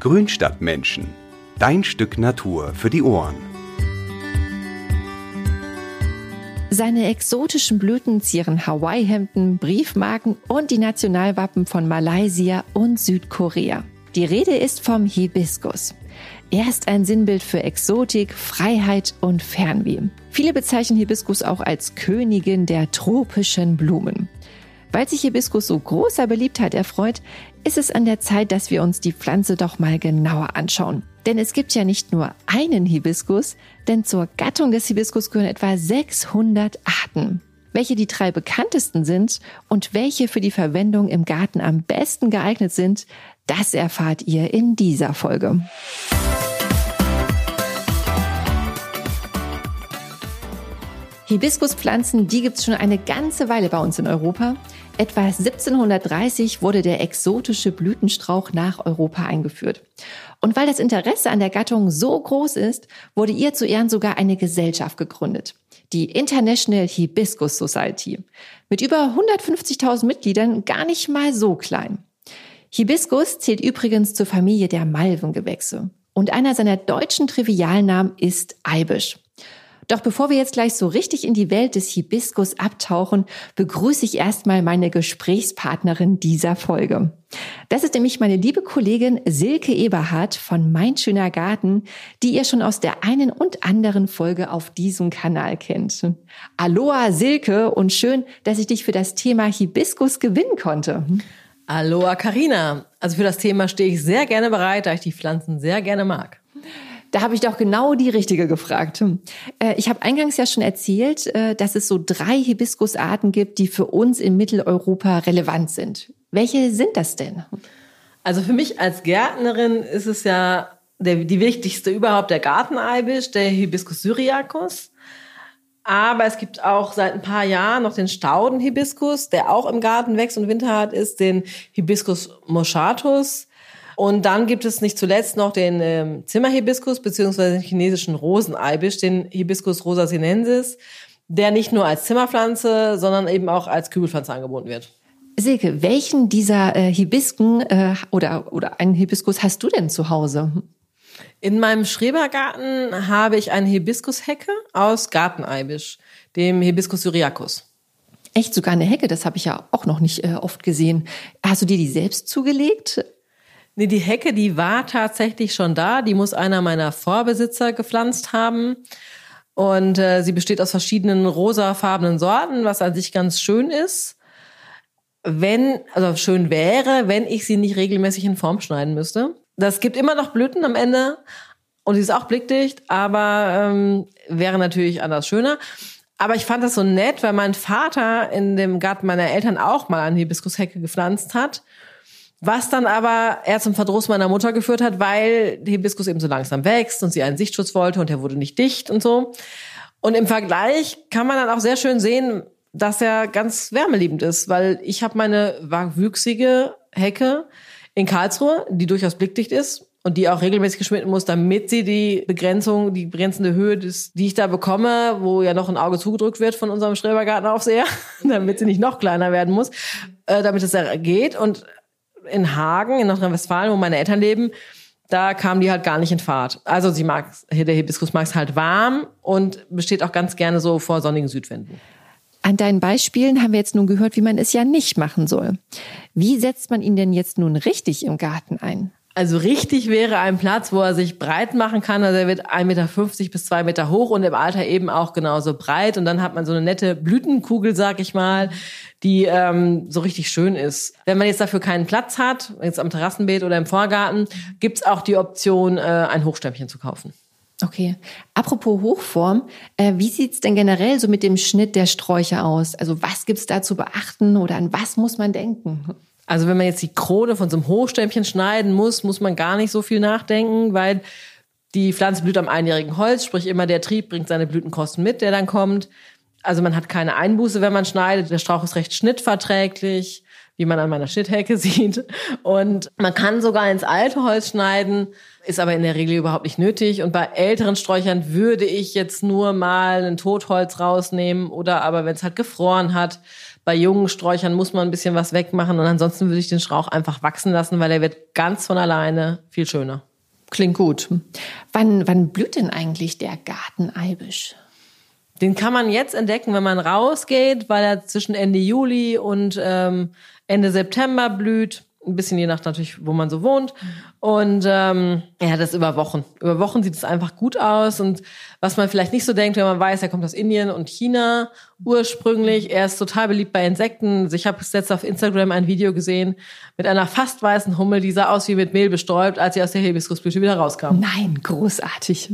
Grünstadtmenschen. Dein Stück Natur für die Ohren. Seine exotischen Blüten zieren Hawaii-Hemden, Briefmarken und die Nationalwappen von Malaysia und Südkorea. Die Rede ist vom Hibiskus. Er ist ein Sinnbild für Exotik, Freiheit und Fernweh. Viele bezeichnen Hibiskus auch als Königin der tropischen Blumen. Weil sich Hibiskus so großer Beliebtheit erfreut, ist es an der Zeit, dass wir uns die Pflanze doch mal genauer anschauen. Denn es gibt ja nicht nur einen Hibiskus, denn zur Gattung des Hibiskus gehören etwa 600 Arten. Welche die drei bekanntesten sind und welche für die Verwendung im Garten am besten geeignet sind, das erfahrt ihr in dieser Folge. Hibiskuspflanzen, die gibt's schon eine ganze Weile bei uns in Europa. Etwa 1730 wurde der exotische Blütenstrauch nach Europa eingeführt. Und weil das Interesse an der Gattung so groß ist, wurde ihr zu Ehren sogar eine Gesellschaft gegründet. Die International Hibiscus Society. Mit über 150.000 Mitgliedern gar nicht mal so klein. Hibiscus zählt übrigens zur Familie der Malvengewächse. Und einer seiner deutschen Trivialnamen ist Eibisch. Doch bevor wir jetzt gleich so richtig in die Welt des Hibiskus abtauchen, begrüße ich erstmal meine Gesprächspartnerin dieser Folge. Das ist nämlich meine liebe Kollegin Silke Eberhardt von Mein Schöner Garten, die ihr schon aus der einen und anderen Folge auf diesem Kanal kennt. Aloha Silke und schön, dass ich dich für das Thema Hibiskus gewinnen konnte. Aloha Karina. Also für das Thema stehe ich sehr gerne bereit, da ich die Pflanzen sehr gerne mag. Da habe ich doch genau die richtige gefragt. Äh, ich habe eingangs ja schon erzählt, äh, dass es so drei Hibiskusarten gibt, die für uns in Mitteleuropa relevant sind. Welche sind das denn? Also für mich als Gärtnerin ist es ja der, die wichtigste überhaupt der Garteneibisch, der Hibiscus syriacus. Aber es gibt auch seit ein paar Jahren noch den Staudenhibiskus, der auch im Garten wächst und Winter hat, ist den Hibiscus moschatus. Und dann gibt es nicht zuletzt noch den ähm, Zimmerhibiskus beziehungsweise den chinesischen Roseneibisch, den Hibiscus rosa sinensis, der nicht nur als Zimmerpflanze, sondern eben auch als Kübelpflanze angeboten wird. Silke, welchen dieser äh, Hibisken äh, oder, oder einen Hibiskus hast du denn zu Hause? In meinem Schrebergarten habe ich eine Hibiskushecke aus Garteneibisch, dem Hibiscus syriacus. Echt sogar eine Hecke, das habe ich ja auch noch nicht äh, oft gesehen. Hast du dir die selbst zugelegt? Nee, die Hecke, die war tatsächlich schon da. Die muss einer meiner Vorbesitzer gepflanzt haben. Und äh, sie besteht aus verschiedenen rosafarbenen Sorten, was an sich ganz schön ist. Wenn, also schön wäre, wenn ich sie nicht regelmäßig in Form schneiden müsste. Das gibt immer noch Blüten am Ende und sie ist auch blickdicht, aber ähm, wäre natürlich anders schöner. Aber ich fand das so nett, weil mein Vater in dem Garten meiner Eltern auch mal eine Hibiskushecke gepflanzt hat. Was dann aber eher zum Verdruss meiner Mutter geführt hat, weil der Hibiskus eben so langsam wächst und sie einen Sichtschutz wollte und der wurde nicht dicht und so. Und im Vergleich kann man dann auch sehr schön sehen, dass er ganz wärmeliebend ist, weil ich habe meine wüchsige Hecke in Karlsruhe, die durchaus blickdicht ist und die auch regelmäßig geschnitten muss, damit sie die Begrenzung, die begrenzende Höhe, des, die ich da bekomme, wo ja noch ein Auge zugedrückt wird von unserem Schrebergartenaufseher, damit sie nicht noch kleiner werden muss, äh, damit es geht. Und in Hagen, in Nordrhein-Westfalen, wo meine Eltern leben, da kam die halt gar nicht in Fahrt. Also sie mag, der Hibiskus mag es halt warm und besteht auch ganz gerne so vor sonnigen Südwänden. An deinen Beispielen haben wir jetzt nun gehört, wie man es ja nicht machen soll. Wie setzt man ihn denn jetzt nun richtig im Garten ein? Also richtig wäre ein Platz, wo er sich breit machen kann. Also er wird 1,50 Meter bis 2 Meter hoch und im Alter eben auch genauso breit. Und dann hat man so eine nette Blütenkugel, sag ich mal, die ähm, so richtig schön ist. Wenn man jetzt dafür keinen Platz hat, jetzt am Terrassenbeet oder im Vorgarten, gibt's auch die Option, äh, ein Hochstämmchen zu kaufen. Okay. Apropos Hochform, äh, wie sieht's denn generell so mit dem Schnitt der Sträucher aus? Also was gibt's da zu beachten oder an was muss man denken? Also wenn man jetzt die Krone von so einem Hochstämmchen schneiden muss, muss man gar nicht so viel nachdenken, weil die Pflanze blüht am einjährigen Holz, sprich immer der Trieb bringt seine Blütenkosten mit, der dann kommt. Also man hat keine Einbuße, wenn man schneidet. Der Strauch ist recht schnittverträglich, wie man an meiner Schnitthecke sieht. Und man kann sogar ins alte Holz schneiden, ist aber in der Regel überhaupt nicht nötig. Und bei älteren Sträuchern würde ich jetzt nur mal ein Totholz rausnehmen oder aber wenn es halt gefroren hat, Bei jungen Sträuchern muss man ein bisschen was wegmachen und ansonsten würde ich den Strauch einfach wachsen lassen, weil er wird ganz von alleine viel schöner. Klingt gut. Wann, wann blüht denn eigentlich der Garteneibisch? Den kann man jetzt entdecken, wenn man rausgeht, weil er zwischen Ende Juli und ähm, Ende September blüht. Ein bisschen je nach natürlich, wo man so wohnt. Und ähm, ja, das über Wochen. Über Wochen sieht es einfach gut aus. Und was man vielleicht nicht so denkt, wenn man weiß, er kommt aus Indien und China ursprünglich. Er ist total beliebt bei Insekten. Also ich habe jetzt auf Instagram ein Video gesehen mit einer fast weißen Hummel, die sah aus wie mit Mehl bestäubt, als sie aus der Hibiskusblüte wieder rauskam. Nein, großartig.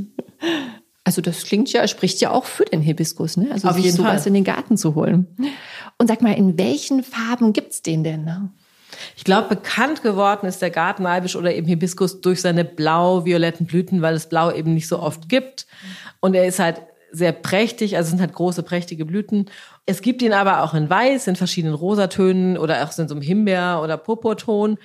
Also das klingt ja, spricht ja auch für den Hibiskus, ne? Also Auf sich jeden sowas Fall. in den Garten zu holen. Und sag mal, in welchen Farben gibt's den denn? Ich glaube, bekannt geworden ist der Garteneibisch oder eben Hibiskus durch seine blau-violetten Blüten, weil es Blau eben nicht so oft gibt. Und er ist halt sehr prächtig, also sind halt große, prächtige Blüten. Es gibt ihn aber auch in Weiß, in verschiedenen Rosatönen oder auch in so einem Himbeer- oder Purpurton.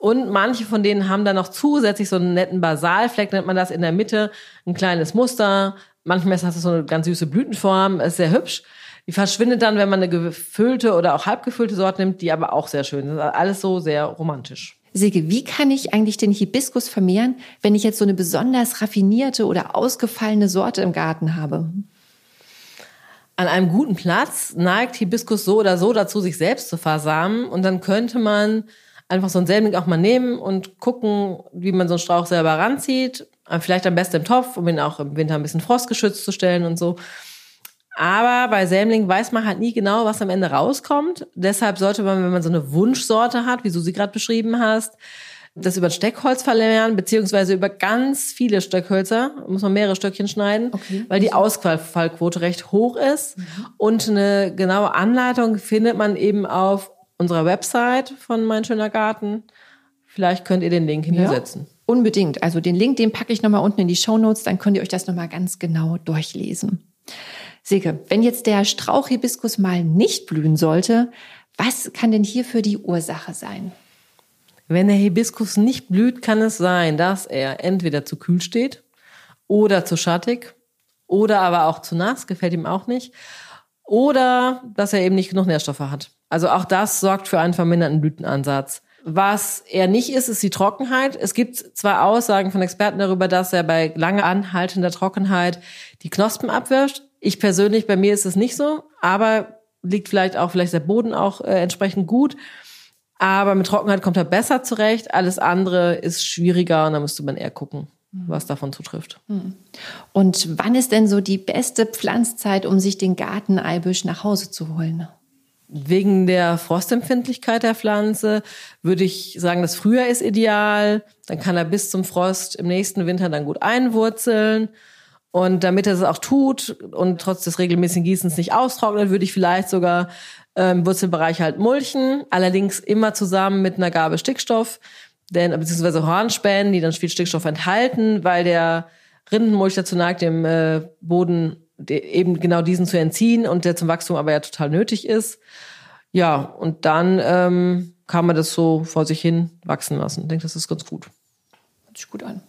Und manche von denen haben dann noch zusätzlich so einen netten Basalfleck, nennt man das, in der Mitte, ein kleines Muster. Manchmal hat es so eine ganz süße Blütenform, ist sehr hübsch. Die verschwindet dann, wenn man eine gefüllte oder auch halbgefüllte Sorte nimmt, die aber auch sehr schön sind. Alles so sehr romantisch. Silke, wie kann ich eigentlich den Hibiskus vermehren, wenn ich jetzt so eine besonders raffinierte oder ausgefallene Sorte im Garten habe? An einem guten Platz neigt Hibiskus so oder so dazu, sich selbst zu versamen. Und dann könnte man einfach so einen Sämling auch mal nehmen und gucken, wie man so einen Strauch selber ranzieht. Vielleicht am besten im Topf, um ihn auch im Winter ein bisschen frostgeschützt zu stellen und so. Aber bei Sämling weiß man halt nie genau, was am Ende rauskommt. Deshalb sollte man, wenn man so eine Wunschsorte hat, wie du sie gerade beschrieben hast, das über ein Steckholz vermehren, beziehungsweise über ganz viele Steckhölzer, muss man mehrere Stöckchen schneiden, Okay. weil die Ausfallquote recht hoch ist. Und eine genaue Anleitung findet man eben auf unserer Website von Mein Schöner Garten. Vielleicht könnt ihr den Link hinsetzen. Unbedingt. Also den Link, den packe ich nochmal unten in die Shownotes, dann könnt ihr euch das nochmal ganz genau durchlesen. Silke, wenn jetzt der Strauchhibiskus mal nicht blühen sollte, was kann denn hierfür die Ursache sein? Wenn der Hibiskus nicht blüht, kann es sein, dass er entweder zu kühl steht oder zu schattig oder aber auch zu nass, gefällt ihm auch nicht. Oder dass er eben nicht genug Nährstoffe hat. Also auch das sorgt für einen verminderten Blütenansatz. Was er nicht ist, ist die Trockenheit. Es gibt zwar Aussagen von Experten darüber, dass er bei lange anhaltender Trockenheit die Knospen abwirft. Ich persönlich, bei mir ist es nicht so, aber liegt vielleicht auch, vielleicht der Boden auch äh, entsprechend gut. Aber mit Trockenheit kommt er besser zurecht. Alles andere ist schwieriger und da müsste man eher gucken, was davon zutrifft. Und wann ist denn so die beste Pflanzzeit, um sich den Garteneibisch nach Hause zu holen? Wegen der Frostempfindlichkeit der Pflanze würde ich sagen, das Frühjahr ist ideal. Dann kann er bis zum Frost im nächsten Winter dann gut einwurzeln. Und damit er es auch tut und trotz des regelmäßigen Gießens nicht austrocknet, würde ich vielleicht sogar äh, im Wurzelbereich halt mulchen. Allerdings immer zusammen mit einer Gabe Stickstoff, denn beziehungsweise Hornspänen, die dann viel Stickstoff enthalten, weil der Rindenmulch dazu neigt, dem äh, Boden de- eben genau diesen zu entziehen und der zum Wachstum aber ja total nötig ist. Ja, und dann ähm, kann man das so vor sich hin wachsen lassen. Ich denke, das ist ganz gut. Sich gut an.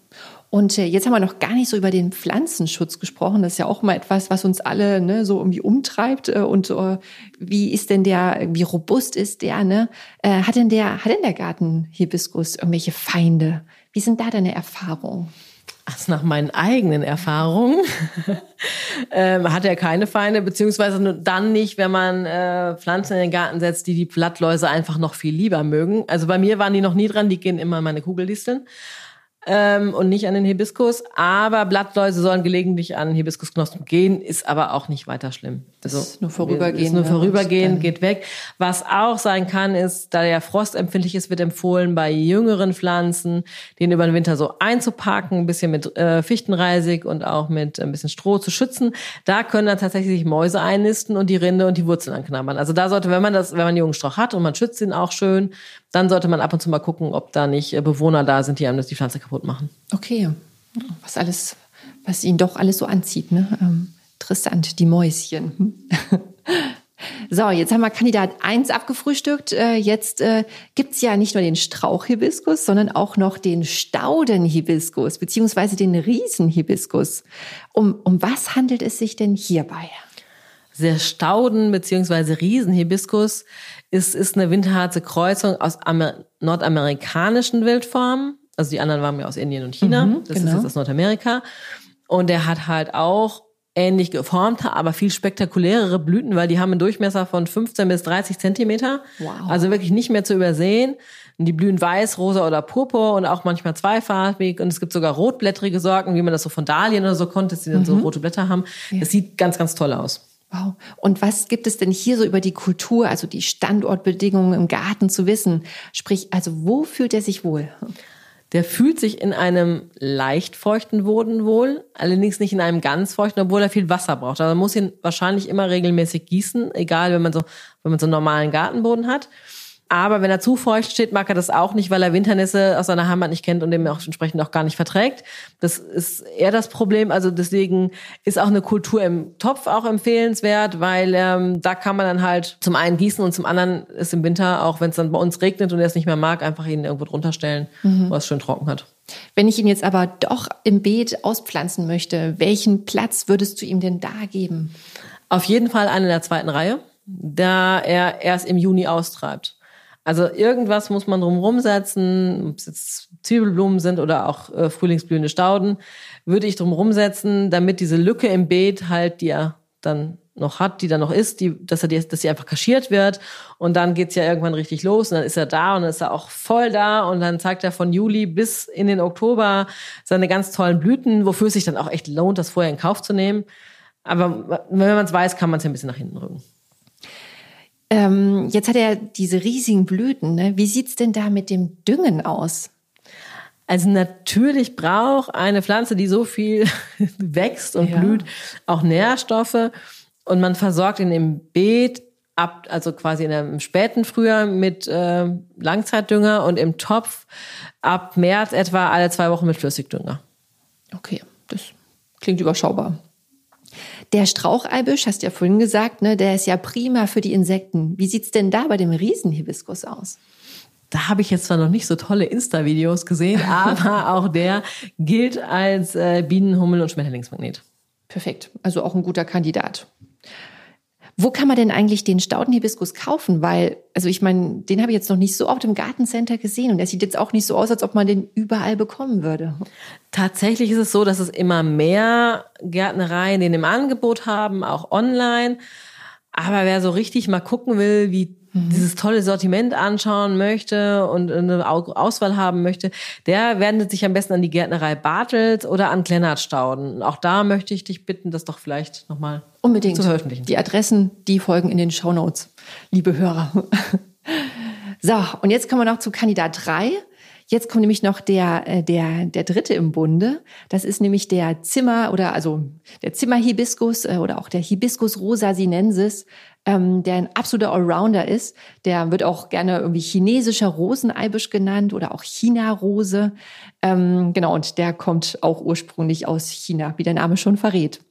Und äh, jetzt haben wir noch gar nicht so über den Pflanzenschutz gesprochen. Das ist ja auch mal etwas, was uns alle ne, so irgendwie umtreibt. Äh, und äh, wie ist denn der, wie robust ist der? Ne? Hat denn der, hat denn der Garten Hibiskus irgendwelche Feinde? Wie sind da deine Erfahrungen? Also nach meinen eigenen Erfahrungen ähm, hat er keine Feinde, beziehungsweise nur dann nicht, wenn man äh, Pflanzen in den Garten setzt, die die Blattläuse einfach noch viel lieber mögen. Also bei mir waren die noch nie dran, die gehen immer an meine Kugeldisteln. Ähm, und nicht an den Hibiskus. Aber Blattläuse sollen gelegentlich an Hibiskusknospen gehen, ist aber auch nicht weiter schlimm. Also, ist nur vorübergehend, Ist nur vorübergehend, geht weg. Was auch sein kann, ist, da der frostempfindlich ist, wird empfohlen, bei jüngeren Pflanzen den über den Winter so einzupacken, ein bisschen mit äh, Fichtenreisig und auch mit ein bisschen Stroh zu schützen. Da können dann tatsächlich Mäuse einnisten und die Rinde und die Wurzeln anknabbern. Also da sollte, wenn man das, wenn man einen jungen Strauch hat und man schützt ihn auch schön, dann sollte man ab und zu mal gucken, ob da nicht äh, Bewohner da sind, die einem das die Pflanze kaputt machen. Okay, was alles, was ihn doch alles so anzieht, ne? Ähm, interessant, die Mäuschen. So, jetzt haben wir Kandidat 1 abgefrühstückt. Äh, Jetzt äh, gibt's ja nicht nur den Strauchhibiskus, sondern auch noch den Staudenhibiskus, beziehungsweise den Riesenhibiskus. Um, um was handelt es sich denn hierbei? Der Stauden bzw. Riesenhibiskus ist, ist eine winterharze Kreuzung aus Amer nordamerikanischen Wildformen. Also die anderen waren ja aus Indien und China. Mhm, das genau. ist jetzt aus Nordamerika. Und der hat halt auch ähnlich geformte, aber viel spektakulärere Blüten, weil die haben einen Durchmesser von 15 bis 30 Zentimeter. Wow. Also wirklich nicht mehr zu übersehen. Und die blühen weiß, rosa oder purpur und auch manchmal zweifarbig. Und es gibt sogar rotblättrige Sorten, wie man das so von Dahlien oder so konnte, dass die dann so rote Blätter haben. Das sieht ganz, ganz toll aus. Wow. Und was gibt es denn hier so über die Kultur, also die Standortbedingungen im Garten zu wissen? Sprich, also wo fühlt er sich wohl? Der fühlt sich in einem leicht feuchten Boden wohl, allerdings nicht in einem ganz feuchten, obwohl er viel Wasser braucht. Also man muss ihn wahrscheinlich immer regelmäßig gießen, egal wenn man so, wenn man so einen normalen Gartenboden hat. Aber wenn er zu feucht steht, mag er das auch nicht, weil er Winternässe aus seiner Heimat nicht kennt und dem auch entsprechend auch gar nicht verträgt. Das ist eher das Problem. Also deswegen ist auch eine Kultur im Topf auch empfehlenswert, weil ähm, da kann man dann halt zum einen gießen und zum anderen ist im Winter, auch wenn es dann bei uns regnet und er es nicht mehr mag, einfach ihn irgendwo drunter stellen, wo er es schön trocken hat. Wenn ich ihn jetzt aber doch im Beet auspflanzen möchte, welchen Platz würdest du ihm denn da geben? Auf jeden Fall einen in der zweiten Reihe, da er erst im Juni austreibt. Also irgendwas muss man drumherum setzen, ob es jetzt Zwiebelblumen sind oder auch äh, frühlingsblühende Stauden, würde ich drumherum setzen, damit diese Lücke im Beet halt, die er dann noch hat, die dann noch ist, die, dass er die, dass sie einfach kaschiert wird und dann geht's ja irgendwann richtig los und dann ist er da und dann ist er auch voll da und dann zeigt er von Juli bis in den Oktober seine ganz tollen Blüten, wofür es sich dann auch echt lohnt, das vorher in Kauf zu nehmen. Aber wenn man es weiß, kann man es ja ein bisschen nach hinten rücken. Ähm, jetzt hat er diese riesigen Blüten. Ne? Wie sieht's denn da mit dem Düngen aus? Also natürlich braucht eine Pflanze, die so viel wächst und Ja. blüht, auch Nährstoffe. Und man versorgt ihn im Beet ab, also quasi in im späten Frühjahr mit äh, Langzeitdünger und im Topf ab März etwa alle zwei Wochen mit Flüssigdünger. Okay, das klingt überschaubar. Der Straucheibisch, hast du ja vorhin gesagt, ne, der ist ja prima für die Insekten. Wie sieht's denn da bei dem Riesenhibiskus aus? Da habe ich jetzt zwar noch nicht so tolle Insta-Videos gesehen, aber auch der gilt als äh, Bienen-, Hummel- und Schmetterlingsmagnet. Perfekt, also auch ein guter Kandidat. Wo kann man denn eigentlich den Staudenhibiskus kaufen? Weil, also ich meine, den habe ich jetzt noch nicht so oft im Gartencenter gesehen und der sieht jetzt auch nicht so aus, als ob man den überall bekommen würde. Tatsächlich ist es so, dass es immer mehr Gärtnereien den im Angebot haben, auch online. Aber wer so richtig mal gucken will, wie dieses tolle Sortiment anschauen möchte und eine Au- Auswahl haben möchte, der wendet sich am besten an die Gärtnerei Bartels oder an Klennert-Stauden. Und Auch da möchte ich dich bitten, das doch vielleicht nochmal Unbedingt. zu veröffentlichen. Die Adressen, die folgen in den Shownotes, liebe Hörer. So, und jetzt kommen wir noch zu Kandidat 3. Jetzt kommt nämlich noch der, äh, der, der dritte im Bunde. Das ist nämlich der Zimmer oder also der Zimmerhibiskus äh, oder auch der Hibiscus rosa sinensis, ähm, der ein absoluter Allrounder ist. Der wird auch gerne irgendwie chinesischer Roseneibisch genannt oder auch China-Rose. Ähm, genau, und der kommt auch ursprünglich aus China, wie der Name schon verrät.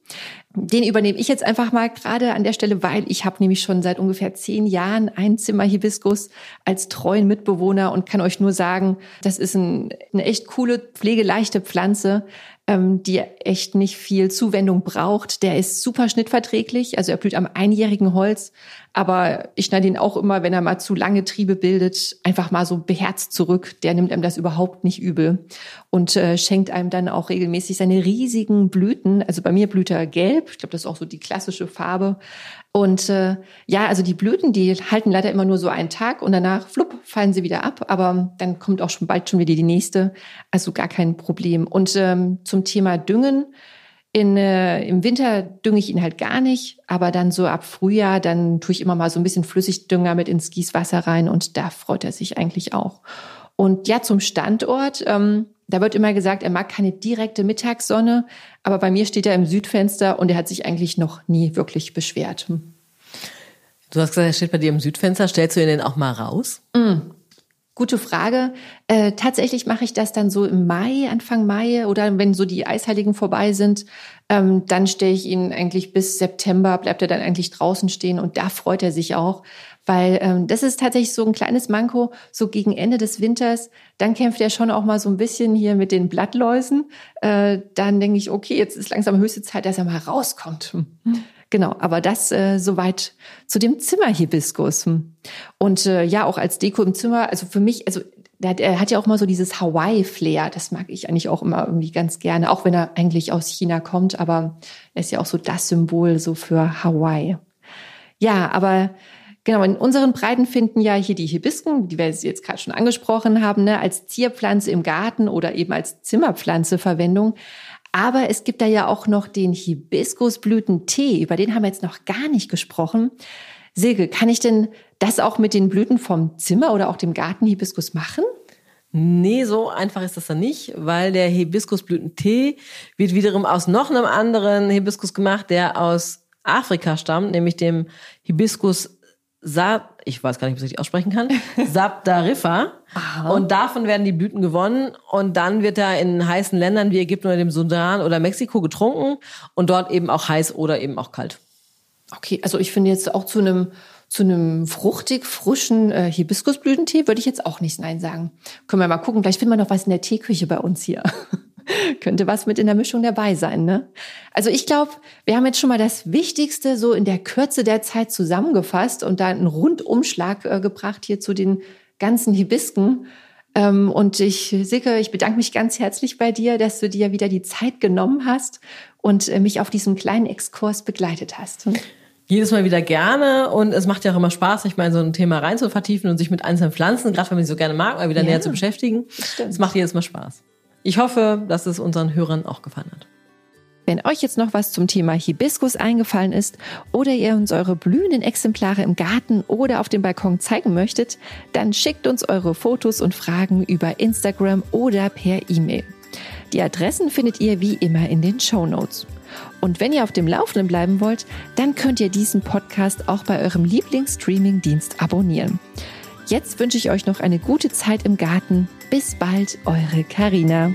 Den übernehme ich jetzt einfach mal gerade an der Stelle, weil ich habe nämlich schon seit ungefähr zehn Jahren ein Zimmerhibiskus als treuen Mitbewohner und kann euch nur sagen, das ist ein, eine echt coole, pflegeleichte Pflanze, ähm, die echt nicht viel Zuwendung braucht. Der ist super schnittverträglich, also er blüht am einjährigen Holz, aber ich schneide ihn auch immer, wenn er mal zu lange Triebe bildet, einfach mal so beherzt zurück. Der nimmt einem das überhaupt nicht übel und äh, schenkt einem dann auch regelmäßig seine riesigen Blüten. Also bei mir blüht er gelb. Ich glaube, das ist auch so die klassische Farbe. Und äh, ja, also die Blüten, die halten leider immer nur so einen Tag und danach, flupp, fallen sie wieder ab. Aber dann kommt auch schon bald schon wieder die nächste. Also gar kein Problem. Und ähm, zum Thema Düngen. In, äh, Im Winter dünge ich ihn halt gar nicht, aber dann so ab Frühjahr, dann tue ich immer mal so ein bisschen Flüssigdünger mit ins Gießwasser rein und da freut er sich eigentlich auch. Und ja, zum Standort, ähm, da wird immer gesagt, er mag keine direkte Mittagssonne, aber bei mir steht er im Südfenster und er hat sich eigentlich noch nie wirklich beschwert. Hm. Du hast gesagt, er steht bei dir im Südfenster. Stellst du ihn denn auch mal raus? Gute Frage. Äh, tatsächlich mache ich das dann so im Mai, Anfang Mai oder wenn so die Eisheiligen vorbei sind, ähm, dann stelle ich ihn eigentlich bis September, bleibt er dann eigentlich draußen stehen und da freut er sich auch, weil ähm, das ist tatsächlich so ein kleines Manko, so gegen Ende des Winters, dann kämpft er schon auch mal so ein bisschen hier mit den Blattläusen. Äh, dann denke ich, okay, jetzt ist langsam höchste Zeit, dass er mal rauskommt. Genau, aber das äh, soweit zu dem Zimmerhibiskus. Und äh, ja, auch als Deko im Zimmer, also für mich, also der hat ja auch mal so dieses Hawaii-Flair. Das mag ich eigentlich auch immer irgendwie ganz gerne, auch wenn er eigentlich aus China kommt, aber er ist ja auch so das Symbol so für Hawaii. Ja, aber genau, in unseren Breiten finden ja hier die Hibisken, die wir jetzt gerade schon angesprochen haben, ne, als Zierpflanze im Garten oder eben als Zimmerpflanze Verwendung. Aber es gibt da ja auch noch den Hibiskusblütentee, über den haben wir jetzt noch gar nicht gesprochen. Silke, kann ich denn das auch mit den Blüten vom Zimmer oder auch dem Gartenhibiskus machen? Nee, so einfach ist das dann nicht, weil der Hibiskusblütentee wird wiederum aus noch einem anderen Hibiskus gemacht, der aus Afrika stammt, nämlich dem Hibiscus Sa ich weiß gar nicht, ob ich es richtig aussprechen kann, Sabdarifa. Und davon werden die Blüten gewonnen und dann wird er in heißen Ländern wie Ägypten oder dem Sudan oder Mexiko getrunken und dort eben auch heiß oder eben auch kalt. Okay, also ich finde jetzt auch zu einem zu einem fruchtig frischen äh, Hibiskusblütentee würde ich jetzt auch nicht nein sagen. Können wir mal gucken, vielleicht finden wir noch was in der Teeküche bei uns hier. Könnte was mit in der Mischung dabei sein, ne? Also ich glaube, wir haben jetzt schon mal das Wichtigste so in der Kürze der Zeit zusammengefasst und da einen Rundumschlag äh, gebracht hier zu den ganzen Hibisken. Ähm, und ich, Sicke, ich bedanke mich ganz herzlich bei dir, dass du dir wieder die Zeit genommen hast und äh, mich auf diesem kleinen Exkurs begleitet hast jedes Mal wieder gerne und es macht ja auch immer Spaß, sich mal in so ein Thema rein zu vertiefen und sich mit einzelnen Pflanzen, gerade wenn man sie so gerne mag, mal wieder ja, näher zu beschäftigen. Es macht jedes Mal Spaß. Ich hoffe, dass es unseren Hörern auch gefallen hat. Wenn euch jetzt noch was zum Thema Hibiskus eingefallen ist oder ihr uns eure blühenden Exemplare im Garten oder auf dem Balkon zeigen möchtet, dann schickt uns eure Fotos und Fragen über Instagram oder per E-Mail. Die Adressen findet ihr wie immer in den Show Notes. Und wenn ihr auf dem Laufenden bleiben wollt, dann könnt ihr diesen Podcast auch bei eurem Lieblingsstreaming-Dienst abonnieren. Jetzt wünsche ich euch noch eine gute Zeit im Garten. Bis bald, eure Karina.